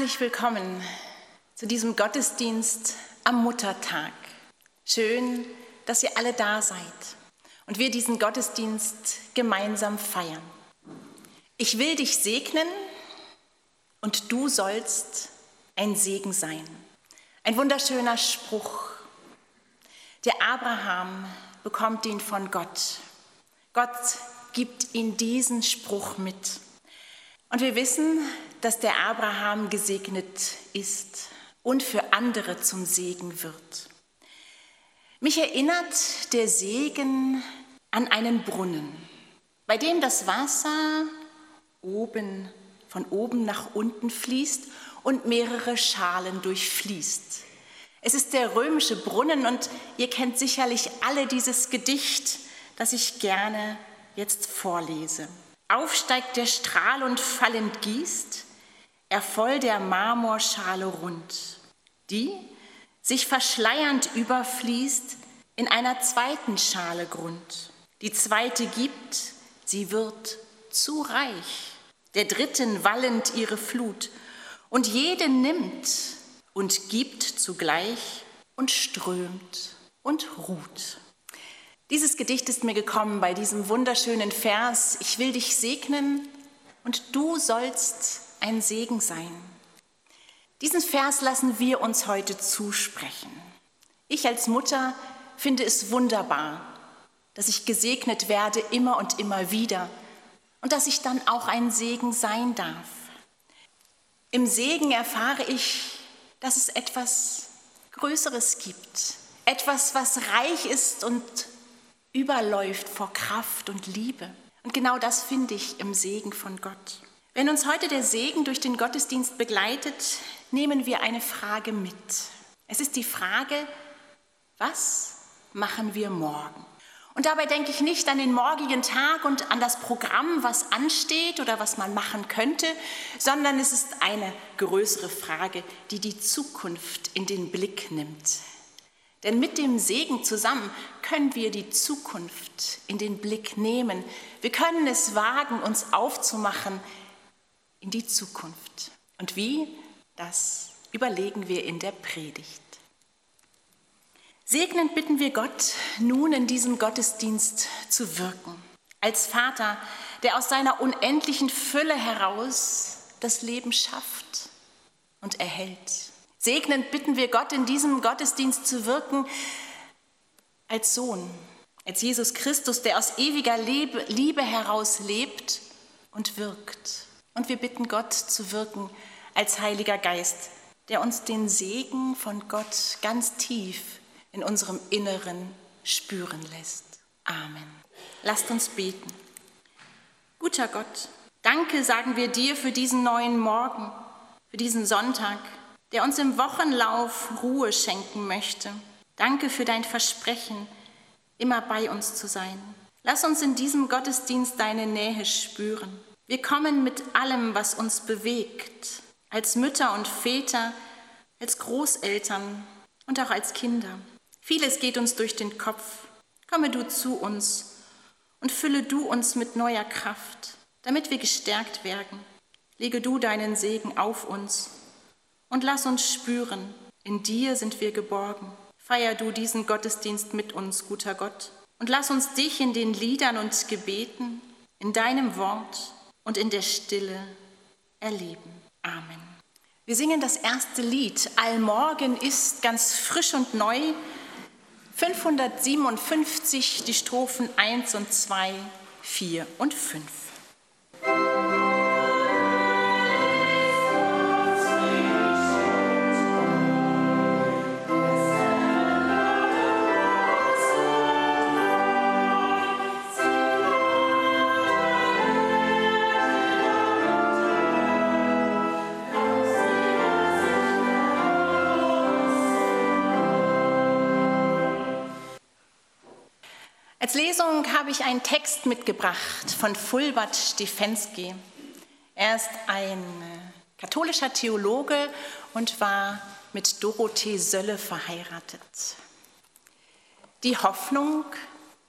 Herzlich willkommen zu diesem Gottesdienst am Muttertag. Schön, dass ihr alle da seid und wir diesen Gottesdienst gemeinsam feiern. Ich will dich segnen und du sollst ein Segen sein. Ein wunderschöner Spruch. Der Abraham bekommt ihn von Gott. Gott gibt ihm diesen Spruch mit. Und wir wissen, dass der Abraham gesegnet ist und für andere zum Segen wird. Mich erinnert der Segen an einen Brunnen, bei dem das Wasser oben, von oben nach unten fließt und mehrere Schalen durchfließt. Es ist der römische Brunnen und ihr kennt sicherlich alle dieses Gedicht, das ich gerne jetzt vorlese. Aufsteigt der Strahl und fallend gießt, er voll der Marmorschale rund, die, sich verschleiernd überfließt, in einer zweiten Schale Grund. Die zweite gibt, sie wird zu reich, der dritten wallend ihre Flut, und jede nimmt und gibt zugleich und strömt und ruht. Dieses Gedicht ist mir gekommen bei diesem wunderschönen Vers, ich will dich segnen und du sollst ein Segen sein. Diesen Vers lassen wir uns heute zusprechen. Ich als Mutter finde es wunderbar, dass ich gesegnet werde immer und immer wieder und dass ich dann auch ein Segen sein darf. Im Segen erfahre ich, dass es etwas Größeres gibt, etwas, was reich ist und überläuft vor Kraft und Liebe. Und genau das finde ich im Segen von Gott. Wenn uns heute der Segen durch den Gottesdienst begleitet, nehmen wir eine Frage mit. Es ist die Frage, was machen wir morgen? Und dabei denke ich nicht an den morgigen Tag und an das Programm, was ansteht oder was man machen könnte, sondern es ist eine größere Frage, die die Zukunft in den Blick nimmt. Denn mit dem Segen zusammen können wir die Zukunft in den Blick nehmen. Wir können es wagen, uns aufzumachen in die Zukunft. Und wie? Das überlegen wir in der Predigt. Segnend bitten wir Gott, nun in diesem Gottesdienst zu wirken. Als Vater, der aus seiner unendlichen Fülle heraus das Leben schafft und erhält. Segnend bitten wir Gott, in diesem Gottesdienst zu wirken als Sohn, als Jesus Christus, der aus ewiger Liebe heraus lebt und wirkt. Und wir bitten Gott zu wirken als Heiliger Geist, der uns den Segen von Gott ganz tief in unserem Inneren spüren lässt. Amen. Lasst uns beten. Guter Gott, danke sagen wir dir für diesen neuen Morgen, für diesen Sonntag der uns im Wochenlauf Ruhe schenken möchte. Danke für dein Versprechen, immer bei uns zu sein. Lass uns in diesem Gottesdienst deine Nähe spüren. Wir kommen mit allem, was uns bewegt, als Mütter und Väter, als Großeltern und auch als Kinder. Vieles geht uns durch den Kopf. Komme du zu uns und fülle du uns mit neuer Kraft, damit wir gestärkt werden. Lege du deinen Segen auf uns und lass uns spüren, in dir sind wir geborgen. Feier du diesen Gottesdienst mit uns, guter Gott, und lass uns dich in den Liedern und Gebeten, in deinem Wort und in der Stille erleben. Amen. Wir singen das erste Lied, Allmorgen ist ganz frisch und neu. 557, die Strophen 1 und 2, 4 und 5. Lesung habe ich einen Text mitgebracht von Fulbert Stefensky. Er ist ein katholischer Theologe und war mit Dorothee Sölle verheiratet. Die Hoffnung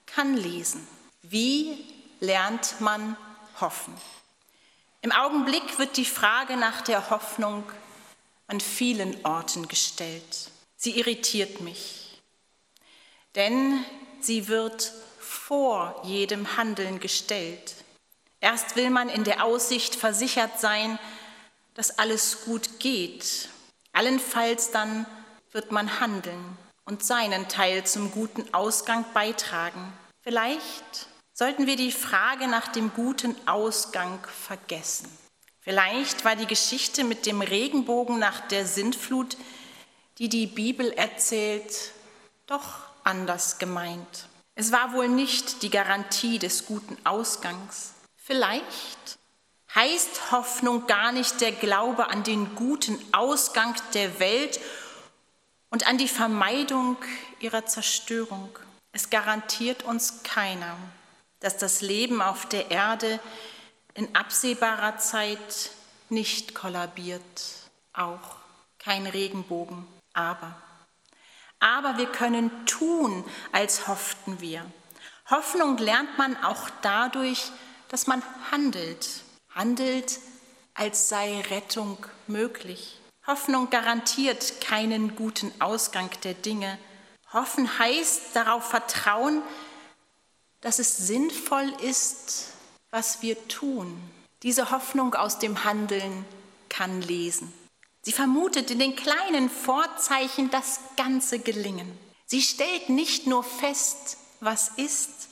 kann lesen. Wie lernt man hoffen? Im Augenblick wird die Frage nach der Hoffnung an vielen Orten gestellt. Sie irritiert mich, denn sie wird vor jedem Handeln gestellt. Erst will man in der Aussicht versichert sein, dass alles gut geht. Allenfalls dann wird man handeln und seinen Teil zum guten Ausgang beitragen. Vielleicht sollten wir die Frage nach dem guten Ausgang vergessen. Vielleicht war die Geschichte mit dem Regenbogen nach der Sintflut, die die Bibel erzählt, doch anders gemeint. Es war wohl nicht die Garantie des guten Ausgangs. Vielleicht heißt Hoffnung gar nicht der Glaube an den guten Ausgang der Welt und an die Vermeidung ihrer Zerstörung. Es garantiert uns keiner, dass das Leben auf der Erde in absehbarer Zeit nicht kollabiert, auch kein Regenbogen, aber. Aber wir können tun, als hofften wir. Hoffnung lernt man auch dadurch, dass man handelt, handelt, als sei Rettung möglich. Hoffnung garantiert keinen guten Ausgang der Dinge. Hoffen heißt darauf vertrauen, dass es sinnvoll ist, was wir tun. Diese Hoffnung aus dem Handeln kann lesen. Sie vermutet in den kleinen Vorzeichen das ganze Gelingen. Sie stellt nicht nur fest, was ist,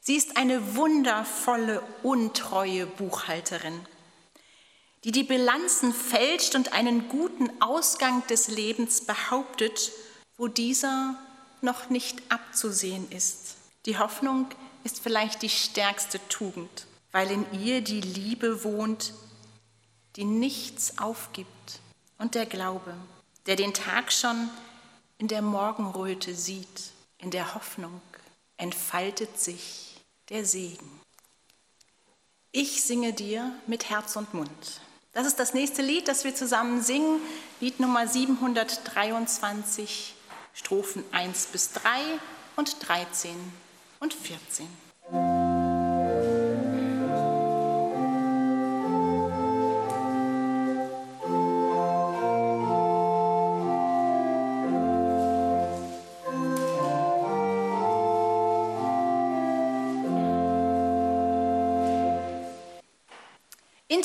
sie ist eine wundervolle, untreue Buchhalterin die die Bilanzen fälscht und einen guten Ausgang des Lebens behauptet, wo dieser noch nicht abzusehen ist. Die Hoffnung ist vielleicht die stärkste Tugend, weil in ihr die Liebe wohnt, die nichts aufgibt, und der Glaube, der den Tag schon in der Morgenröte sieht, in der Hoffnung entfaltet sich der Segen. Ich singe dir mit Herz und Mund. Das ist das nächste Lied, das wir zusammen singen, Lied Nummer 723, Strophen 1 bis 3 und 13 und 14.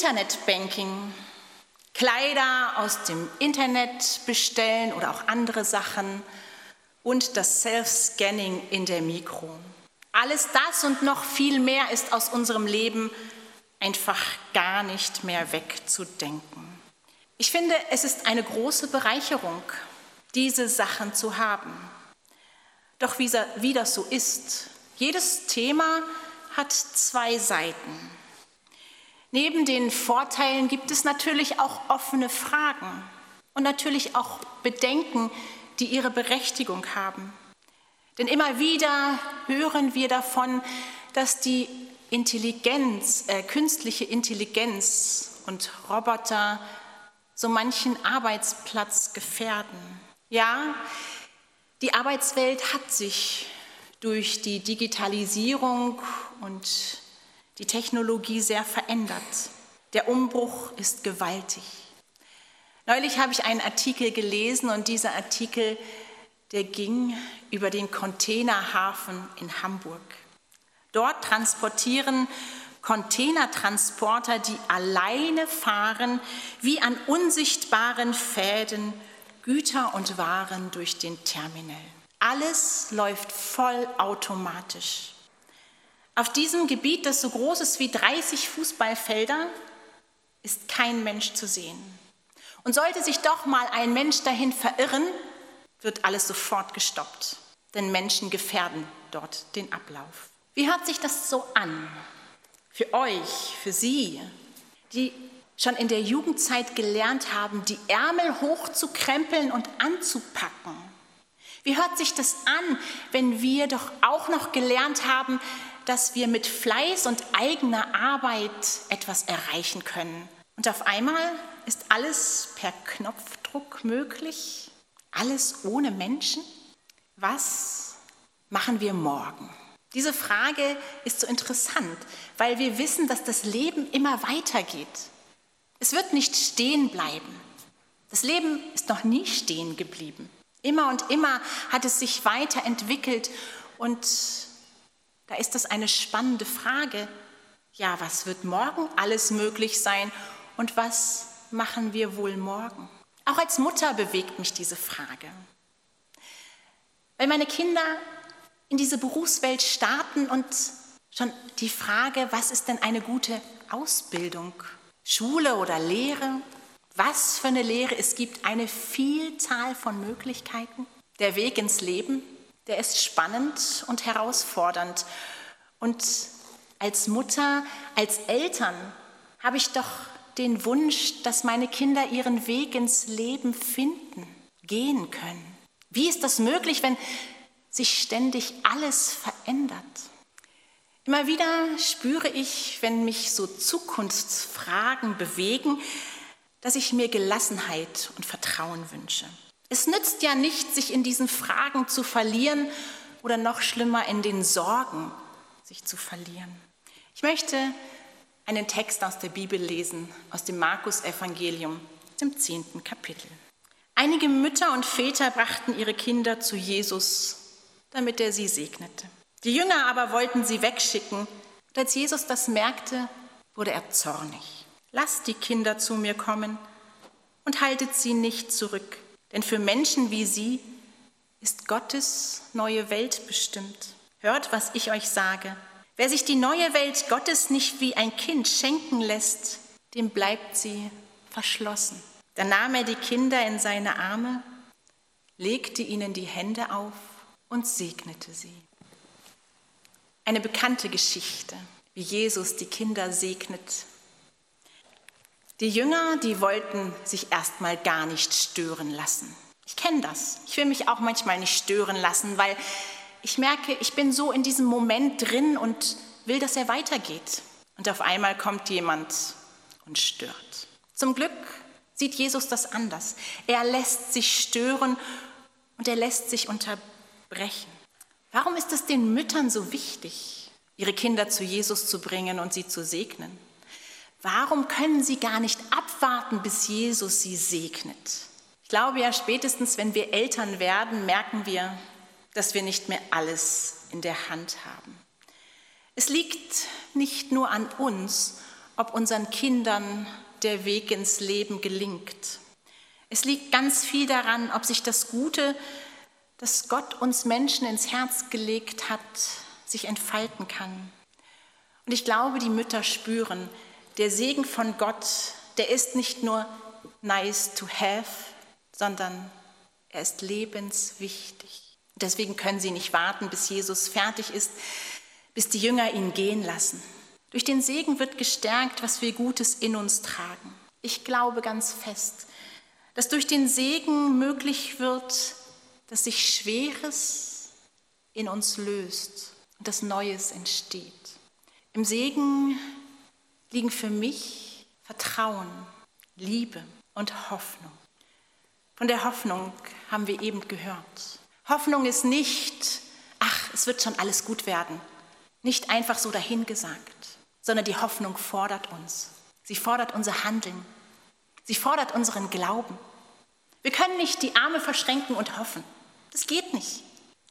Internetbanking, Kleider aus dem Internet bestellen oder auch andere Sachen und das Self-Scanning in der Mikro. Alles das und noch viel mehr ist aus unserem Leben einfach gar nicht mehr wegzudenken. Ich finde, es ist eine große Bereicherung, diese Sachen zu haben. Doch wie, das so ist, jedes Thema hat zwei Seiten. Neben den Vorteilen gibt es natürlich auch offene Fragen und natürlich auch Bedenken, die ihre Berechtigung haben. Denn immer wieder hören wir davon, dass die Intelligenz, äh, künstliche Intelligenz und Roboter so manchen Arbeitsplatz gefährden. Ja, die Arbeitswelt hat sich durch die Digitalisierung und die Technologie sehr verändert. Der Umbruch ist gewaltig. Neulich habe ich einen Artikel gelesen und dieser Artikel, der ging über den Containerhafen in Hamburg. Dort transportieren Containertransporter, die alleine fahren, wie an unsichtbaren Fäden Güter und Waren durch den Terminal. Alles läuft vollautomatisch. Auf diesem Gebiet, das so groß ist wie 30 Fußballfelder, ist kein Mensch zu sehen. Und sollte sich doch mal ein Mensch dahin verirren, wird alles sofort gestoppt, denn Menschen gefährden dort den Ablauf. Wie hört sich das so an? Für euch, für Sie, die schon in der Jugendzeit gelernt haben, die Ärmel hochzukrempeln und anzupacken. Wie hört sich das an, wenn wir doch auch noch gelernt haben, dass wir mit Fleiß und eigener Arbeit etwas erreichen können. Und auf einmal ist alles per Knopfdruck möglich, alles ohne Menschen. Was machen wir morgen? Diese Frage ist so interessant, weil wir wissen, dass das Leben immer weitergeht. Es wird nicht stehen bleiben. Das Leben ist noch nie stehen geblieben. Immer und immer hat es sich weiterentwickelt und da ist das eine spannende Frage. Ja, was wird morgen alles möglich sein und was machen wir wohl morgen? Auch als Mutter bewegt mich diese Frage. Weil meine Kinder in diese Berufswelt starten und schon die Frage, was ist denn eine gute Ausbildung? Schule oder Lehre? Was für eine Lehre? Es gibt eine Vielzahl von Möglichkeiten. Der Weg ins Leben, der ist spannend und herausfordernd. Und als Mutter, als Eltern habe ich doch den Wunsch, dass meine Kinder ihren Weg ins Leben finden, gehen können. Wie ist das möglich, wenn sich ständig alles verändert? Immer wieder spüre ich, wenn mich so Zukunftsfragen bewegen, dass ich mir Gelassenheit und Vertrauen wünsche. Es nützt ja nicht, sich in diesen Fragen zu verlieren oder noch schlimmer in den Sorgen sich zu verlieren. Ich möchte einen Text aus der Bibel lesen, aus dem Markus-Evangelium, dem zehnten Kapitel. Einige Mütter und Väter brachten ihre Kinder zu Jesus, damit er sie segnete. Die Jünger aber wollten sie wegschicken. Und als Jesus das merkte, wurde er zornig. Lasst die Kinder zu mir kommen und haltet sie nicht zurück, denn für Menschen wie sie ist Gottes neue Welt bestimmt. Hört, was ich euch sage. Wer sich die neue Welt Gottes nicht wie ein Kind schenken lässt, dem bleibt sie verschlossen. Dann nahm er die Kinder in seine Arme, legte ihnen die Hände auf und segnete sie. Eine bekannte Geschichte, wie Jesus die Kinder segnet. Die Jünger, die wollten sich erstmal gar nicht stören lassen. Ich kenne das. Ich will mich auch manchmal nicht stören lassen, weil ich merke, ich bin so in diesem Moment drin und will, dass er weitergeht. Und auf einmal kommt jemand und stört. Zum Glück sieht Jesus das anders. Er lässt sich stören und er lässt sich unterbrechen. Warum ist es den Müttern so wichtig, ihre Kinder zu Jesus zu bringen und sie zu segnen? Warum können sie gar nicht abwarten, bis Jesus sie segnet? Ich glaube ja, spätestens wenn wir Eltern werden, merken wir, dass wir nicht mehr alles in der Hand haben. Es liegt nicht nur an uns, ob unseren Kindern der Weg ins Leben gelingt. Es liegt ganz viel daran, ob sich das Gute, das Gott uns Menschen ins Herz gelegt hat, sich entfalten kann. Und ich glaube, die Mütter spüren, der Segen von Gott, der ist nicht nur nice to have, sondern er ist lebenswichtig. Deswegen können sie nicht warten, bis Jesus fertig ist, bis die Jünger ihn gehen lassen. Durch den Segen wird gestärkt, was wir Gutes in uns tragen. Ich glaube ganz fest, dass durch den Segen möglich wird, dass sich Schweres in uns löst und das Neues entsteht. Im Segen liegen für mich Vertrauen, Liebe und Hoffnung. Von der Hoffnung haben wir eben gehört. Hoffnung ist nicht, ach, es wird schon alles gut werden, nicht einfach so dahingesagt, sondern die Hoffnung fordert uns. Sie fordert unser Handeln. Sie fordert unseren Glauben. Wir können nicht die Arme verschränken und hoffen. Das geht nicht.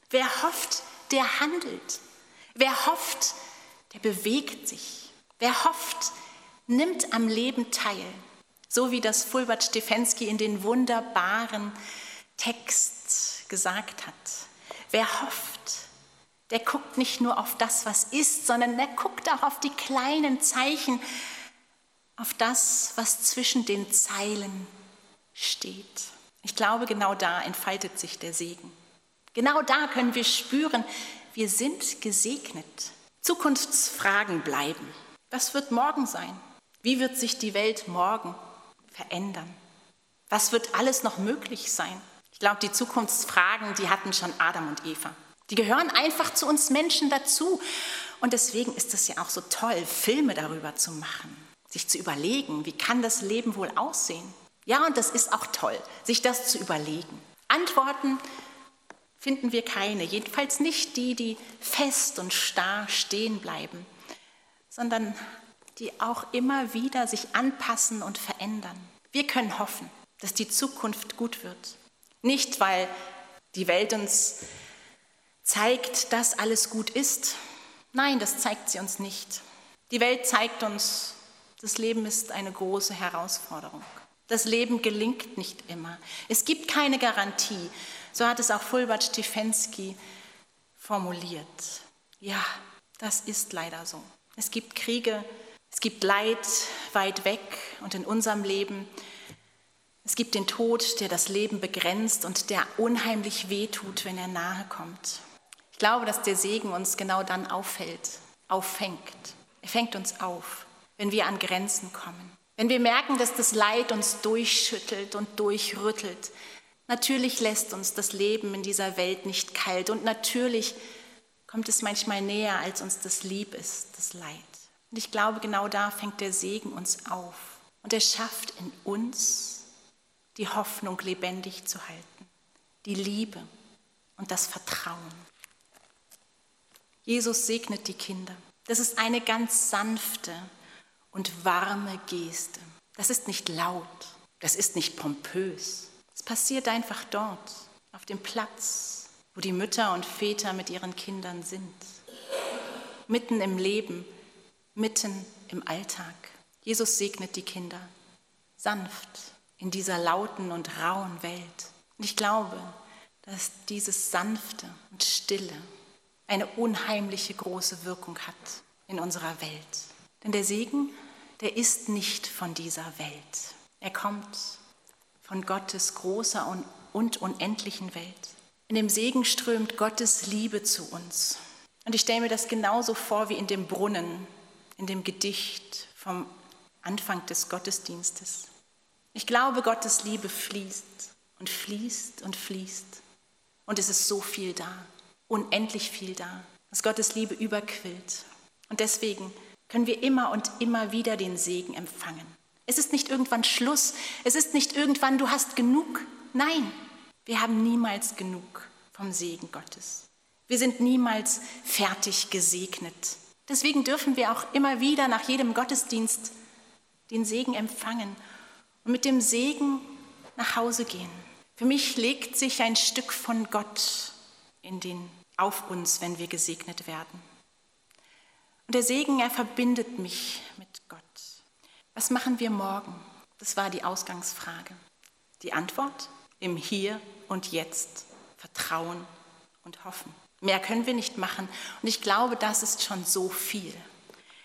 Wer hofft, der handelt. Wer hofft, der bewegt sich. Wer hofft, nimmt am Leben teil. So wie das Fulbert Stefensky in den wunderbaren Text gesagt hat. Wer hofft, der guckt nicht nur auf das, was ist, sondern der guckt auch auf die kleinen Zeichen, auf das, was zwischen den Zeilen steht. Ich glaube, genau da entfaltet sich der Segen. Genau da können wir spüren, wir sind gesegnet. Zukunftsfragen bleiben. Was wird morgen sein? Wie wird sich die Welt morgen verändern? Was wird alles noch möglich sein? Ich glaube, die Zukunftsfragen, die hatten schon Adam und Eva. Die gehören einfach zu uns Menschen dazu. Und deswegen ist es ja auch so toll, Filme darüber zu machen, sich zu überlegen, wie kann das Leben wohl aussehen. Ja, und das ist auch toll, sich das zu überlegen. Antworten finden wir keine, jedenfalls nicht die, die fest und starr stehen bleiben, sondern die auch immer wieder sich anpassen und verändern. Wir können hoffen. dass die Zukunft gut wird. Nicht, weil die Welt uns zeigt, dass alles gut ist. Nein, das zeigt sie uns nicht. Die Welt zeigt uns, das Leben ist eine große Herausforderung. Das Leben gelingt nicht immer. Es gibt keine Garantie. So hat es auch Fulbert Stefensky formuliert. Ja, das ist leider so. Es gibt Kriege, es gibt Leid weit weg und in unserem Leben. Es gibt den Tod, der das Leben begrenzt und der unheimlich wehtut, wenn er nahe kommt. Ich glaube, dass der Segen uns genau dann auffällt, auffängt. Er fängt uns auf, wenn wir an Grenzen kommen. Wenn wir merken, dass das Leid uns durchschüttelt und durchrüttelt. Natürlich lässt uns das Leben in dieser Welt nicht kalt und natürlich kommt es manchmal näher, als uns das lieb ist, das Leid. Und ich glaube, genau da fängt der Segen uns auf. Und er schafft in uns die Hoffnung lebendig zu halten, die Liebe und das Vertrauen. Jesus segnet die Kinder. Das ist eine ganz sanfte und warme Geste. Das ist nicht laut, das ist nicht pompös. Es passiert einfach dort, auf dem Platz, wo die Mütter und Väter mit ihren Kindern sind. Mitten im Leben, mitten im Alltag. Jesus segnet die Kinder sanft in dieser lauten und rauen Welt. Und ich glaube, dass dieses Sanfte und Stille eine unheimliche große Wirkung hat in unserer Welt. Denn der Segen, der ist nicht von dieser Welt. Er kommt von Gottes großer und unendlichen Welt. In dem Segen strömt Gottes Liebe zu uns. Und ich stelle mir das genauso vor wie in dem Brunnen, in dem Gedicht vom Anfang des Gottesdienstes. Ich glaube, Gottes Liebe fließt und fließt und fließt. Und es ist so viel da unendlich viel da, dass Gottes Liebe überquillt. Und deswegen können wir immer und immer wieder den Segen empfangen. Es ist nicht irgendwann Schluss, es ist nicht irgendwann, du hast genug. Nein, wir haben niemals genug vom Segen Gottes. Wir sind niemals fertig gesegnet. Deswegen dürfen wir auch immer wieder nach jedem Gottesdienst den Segen empfangen und mit dem Segen nach Hause gehen. Für mich legt sich ein Stück von Gott in den, auf uns, wenn wir gesegnet werden. Und der Segen, er verbindet mich mit Gott. Was machen wir morgen? Das war die Ausgangsfrage. Die Antwort im Hier und Jetzt. Vertrauen und hoffen. Mehr können wir nicht machen. Und ich glaube, das ist schon so viel.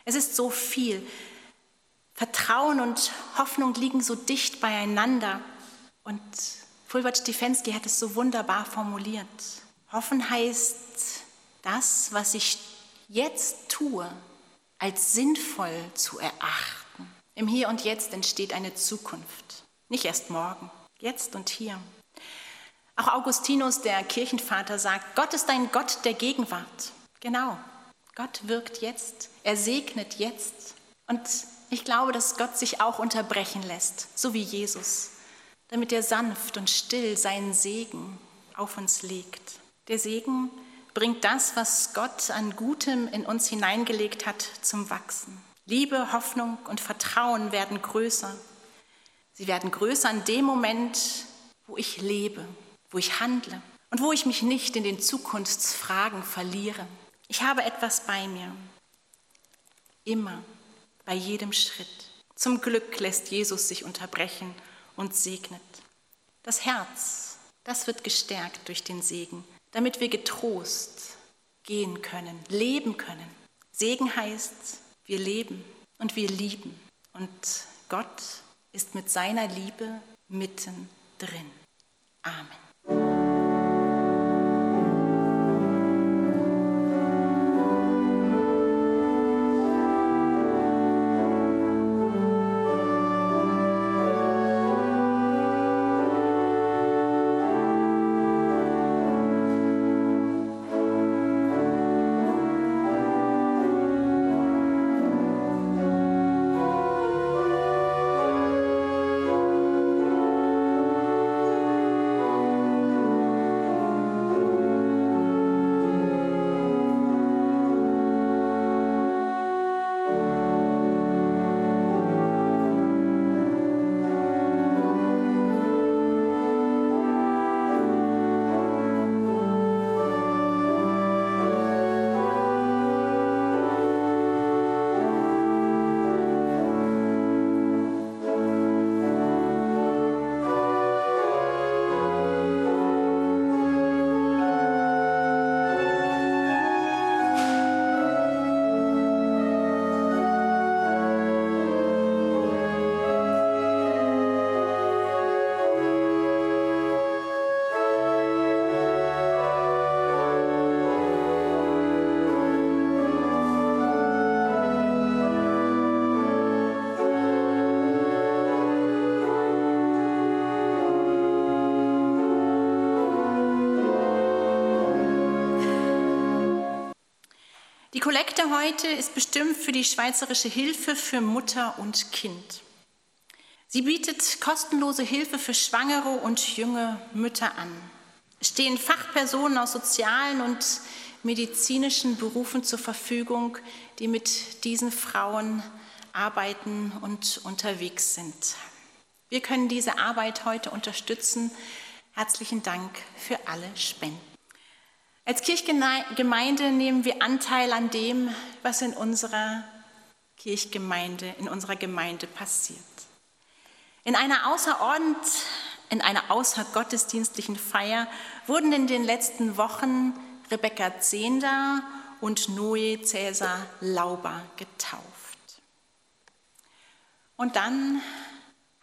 Es ist so viel. Vertrauen und Hoffnung liegen so dicht beieinander. Und Fulbert Stefensky hat es so wunderbar formuliert. Hoffen heißt, das, was ich jetzt tue, als sinnvoll zu erachten. Im Hier und Jetzt entsteht eine Zukunft, nicht erst morgen, jetzt und hier. Auch Augustinus, der Kirchenvater, sagt, Gott ist ein Gott der Gegenwart. Genau, Gott wirkt jetzt, er segnet jetzt. Und ich glaube, dass Gott sich auch unterbrechen lässt, so wie Jesus, damit er sanft und still seinen Segen auf uns legt. Der Segen bringt das, was Gott an Gutem in uns hineingelegt hat, zum Wachsen. Liebe, Hoffnung und Vertrauen werden größer. Sie werden größer in dem Moment, wo ich lebe, wo ich handle und wo ich mich nicht in den Zukunftsfragen verliere. Ich habe etwas bei mir. Immer, bei jedem Schritt. Zum Glück lässt Jesus sich unterbrechen und segnet. Das Herz, das wird gestärkt durch den Segen damit wir getrost gehen können, leben können. Segen heißt, wir leben und wir lieben. Und Gott ist mit seiner Liebe mittendrin. Amen. Kollekte heute ist bestimmt für die Schweizerische Hilfe für Mutter und Kind. Sie bietet kostenlose Hilfe für schwangere und junge Mütter an. Es stehen Fachpersonen aus sozialen und medizinischen Berufen zur Verfügung, die mit diesen Frauen arbeiten und unterwegs sind. Wir können diese Arbeit heute unterstützen. Herzlichen Dank für alle Spenden. Als Kirchgemeinde nehmen wir Anteil an dem, was in unserer Kirchgemeinde, in unserer Gemeinde passiert. In einer, Außerordent, in einer außergottesdienstlichen Feier wurden in den letzten Wochen Rebecca Zehnder und Noe Cäsar Lauber getauft. Und dann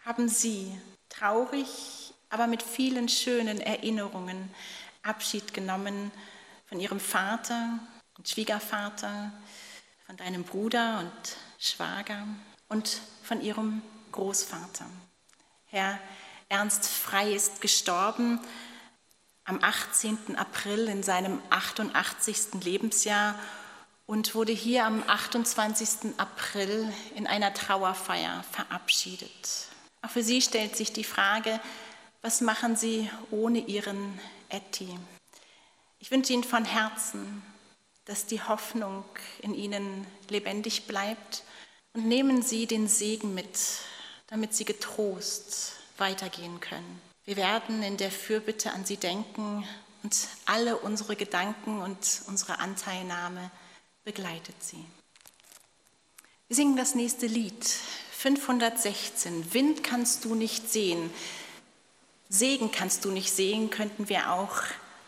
haben sie traurig, aber mit vielen schönen Erinnerungen Abschied genommen von ihrem Vater und Schwiegervater, von deinem Bruder und Schwager und von ihrem Großvater. Herr Ernst Frei ist gestorben am 18. April in seinem 88. Lebensjahr und wurde hier am 28. April in einer Trauerfeier verabschiedet. Auch für Sie stellt sich die Frage, was machen Sie ohne Ihren Etty? Ich wünsche Ihnen von Herzen, dass die Hoffnung in Ihnen lebendig bleibt und nehmen Sie den Segen mit, damit Sie getrost weitergehen können. Wir werden in der Fürbitte an Sie denken und alle unsere Gedanken und unsere Anteilnahme begleitet Sie. Wir singen das nächste Lied, 516. Wind kannst du nicht sehen, Segen kannst du nicht sehen, könnten wir auch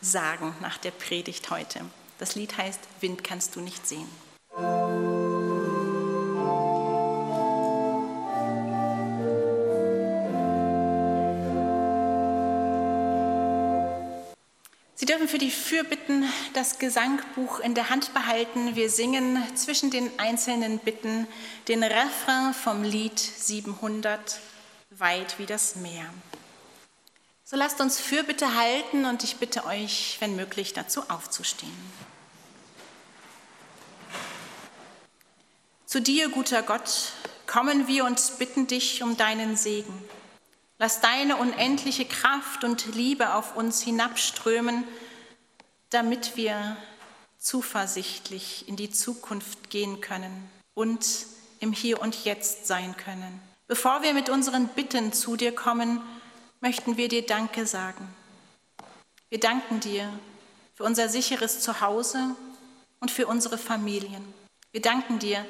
sagen nach der Predigt heute. Das Lied heißt Wind kannst du nicht sehen. Sie dürfen für die Fürbitten das Gesangbuch in der Hand behalten. Wir singen zwischen den einzelnen Bitten den Refrain vom Lied 700, Weit wie das Meer. So lasst uns Fürbitte halten und ich bitte euch, wenn möglich, dazu aufzustehen. Zu dir, guter Gott, kommen wir und bitten dich um deinen Segen. Lass deine unendliche Kraft und Liebe auf uns hinabströmen, damit wir zuversichtlich in die Zukunft gehen können und im Hier und Jetzt sein können. Bevor wir mit unseren Bitten zu dir kommen, möchten wir dir Danke sagen. Wir danken dir für unser sicheres Zuhause und für unsere Familien. Wir danken dir,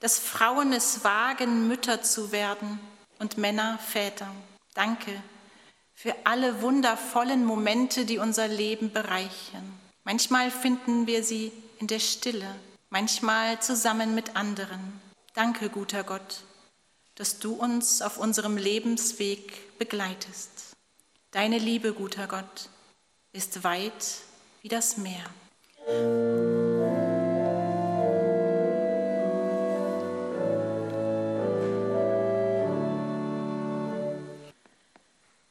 dass Frauen es wagen, Mütter zu werden und Männer Väter. Danke für alle wundervollen Momente, die unser Leben bereichern. Manchmal finden wir sie in der Stille, manchmal zusammen mit anderen. Danke, guter Gott, dass du uns auf unserem Lebensweg begleitest. Deine Liebe, guter Gott, ist weit wie das Meer.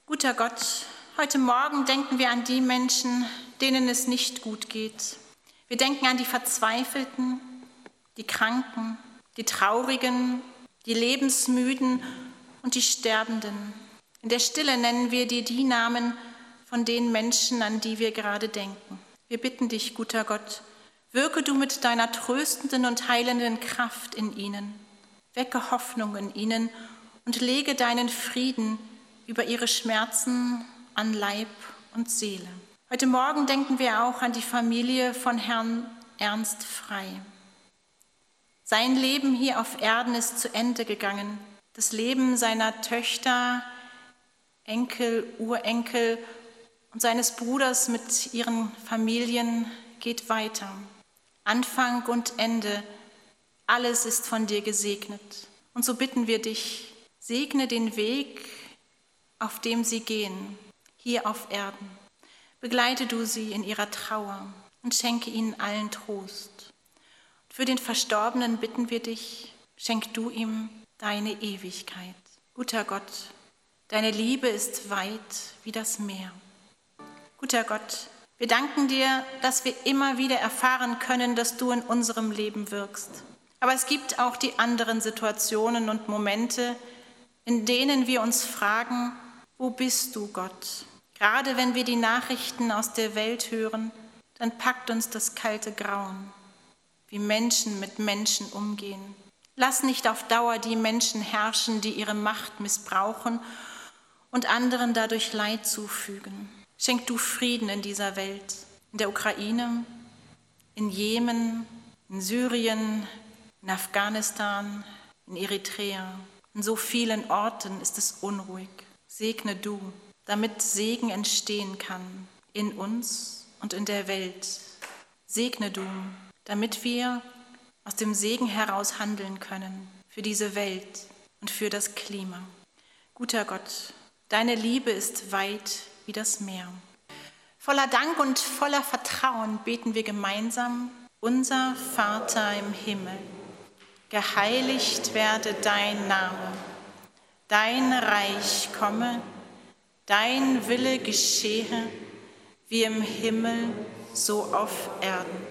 Guter Gott, heute Morgen denken wir an die Menschen, denen es nicht gut geht. Wir denken an die Verzweifelten, die Kranken, die Traurigen, die Lebensmüden und die Sterbenden. In der Stille nennen wir dir die Namen von den Menschen, an die wir gerade denken. Wir bitten dich, guter Gott, wirke du mit deiner tröstenden und heilenden Kraft in ihnen, wecke Hoffnung in ihnen und lege deinen Frieden über ihre Schmerzen an Leib und Seele. Heute Morgen denken wir auch an die Familie von Herrn Ernst Frei. Sein Leben hier auf Erden ist zu Ende gegangen. Das Leben seiner Töchter Enkel, Urenkel und seines Bruders mit ihren Familien geht weiter. Anfang und Ende, alles ist von dir gesegnet. Und so bitten wir dich, segne den Weg, auf dem sie gehen, hier auf Erden. Begleite du sie in ihrer Trauer und schenke ihnen allen Trost. Für den Verstorbenen bitten wir dich, schenk du ihm deine Ewigkeit. Guter Gott, Deine Liebe ist weit wie das Meer. Guter Gott, Wir danken dir, dass wir immer wieder erfahren können, dass du in unserem Leben wirkst. Aber es gibt auch die anderen Situationen und Momente, in denen wir uns fragen, wo bist du, Gott? Gerade wenn wir die Nachrichten aus der Welt hören, dann packt uns das kalte Grauen, wie Menschen mit Menschen umgehen. Lass nicht auf Dauer die Menschen herrschen, die ihre Macht missbrauchen und anderen dadurch Leid zufügen. Schenk du Frieden in dieser Welt, in der Ukraine, in Jemen, in Syrien, in Afghanistan, in Eritrea. In so vielen Orten ist es unruhig. Segne du, damit Segen entstehen kann in uns und in der Welt. Segne du, damit wir aus dem Segen heraus handeln können für diese Welt und für das Klima. Guter Gott, deine Liebe ist weit wie das Meer. Voller Dank und voller Vertrauen beten wir gemeinsam, unser Vater im Himmel, geheiligt werde dein Name, dein Reich komme, dein Wille geschehe, wie im Himmel, so auf Erden.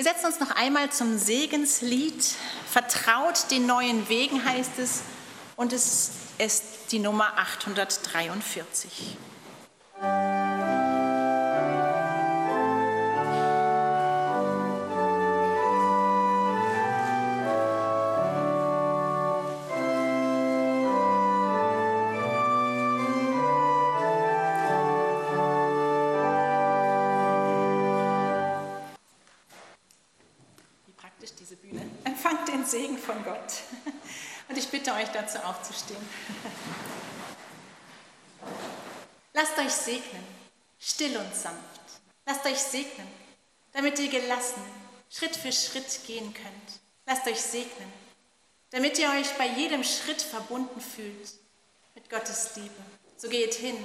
Wir setzen uns noch einmal zum Segenslied. Vertraut den neuen Wegen heißt es. Und es ist die Nummer 843. aufzustehen. Lasst euch segnen, still und sanft. Lasst euch segnen, damit ihr gelassen Schritt für Schritt gehen könnt. Lasst euch segnen, damit ihr euch bei jedem Schritt verbunden fühlt mit Gottes Liebe. So geht hin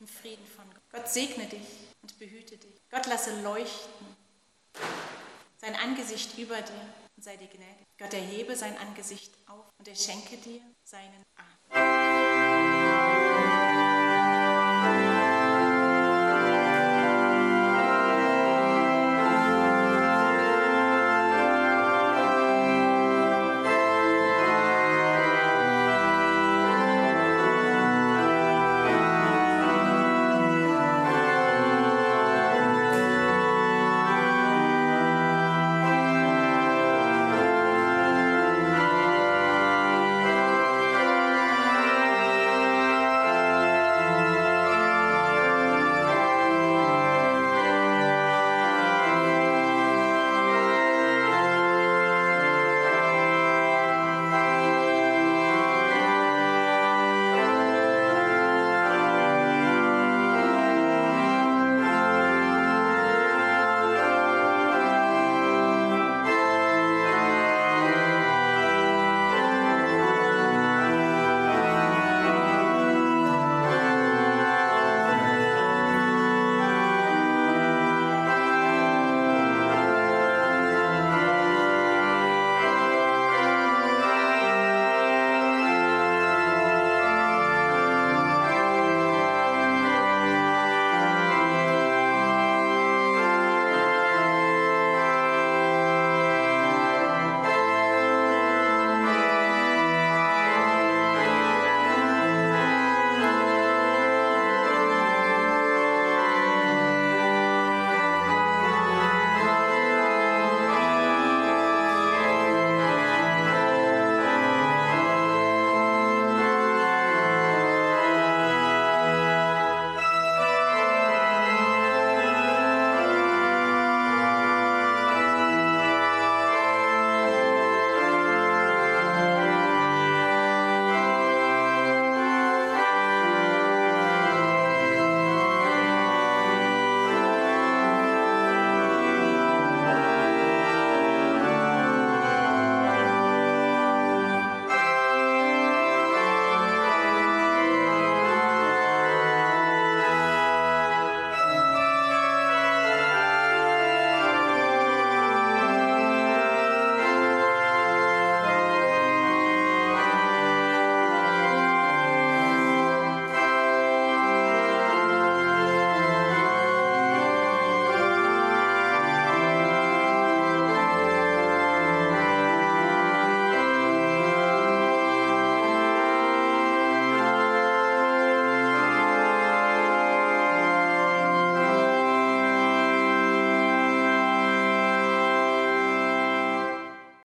im Frieden von Gott. Gott segne dich und behüte dich. Gott lasse leuchten sein Angesicht über dir und sei dir gnädig. Gott erhebe sein Angesicht auf und er schenke dir seinen Arm.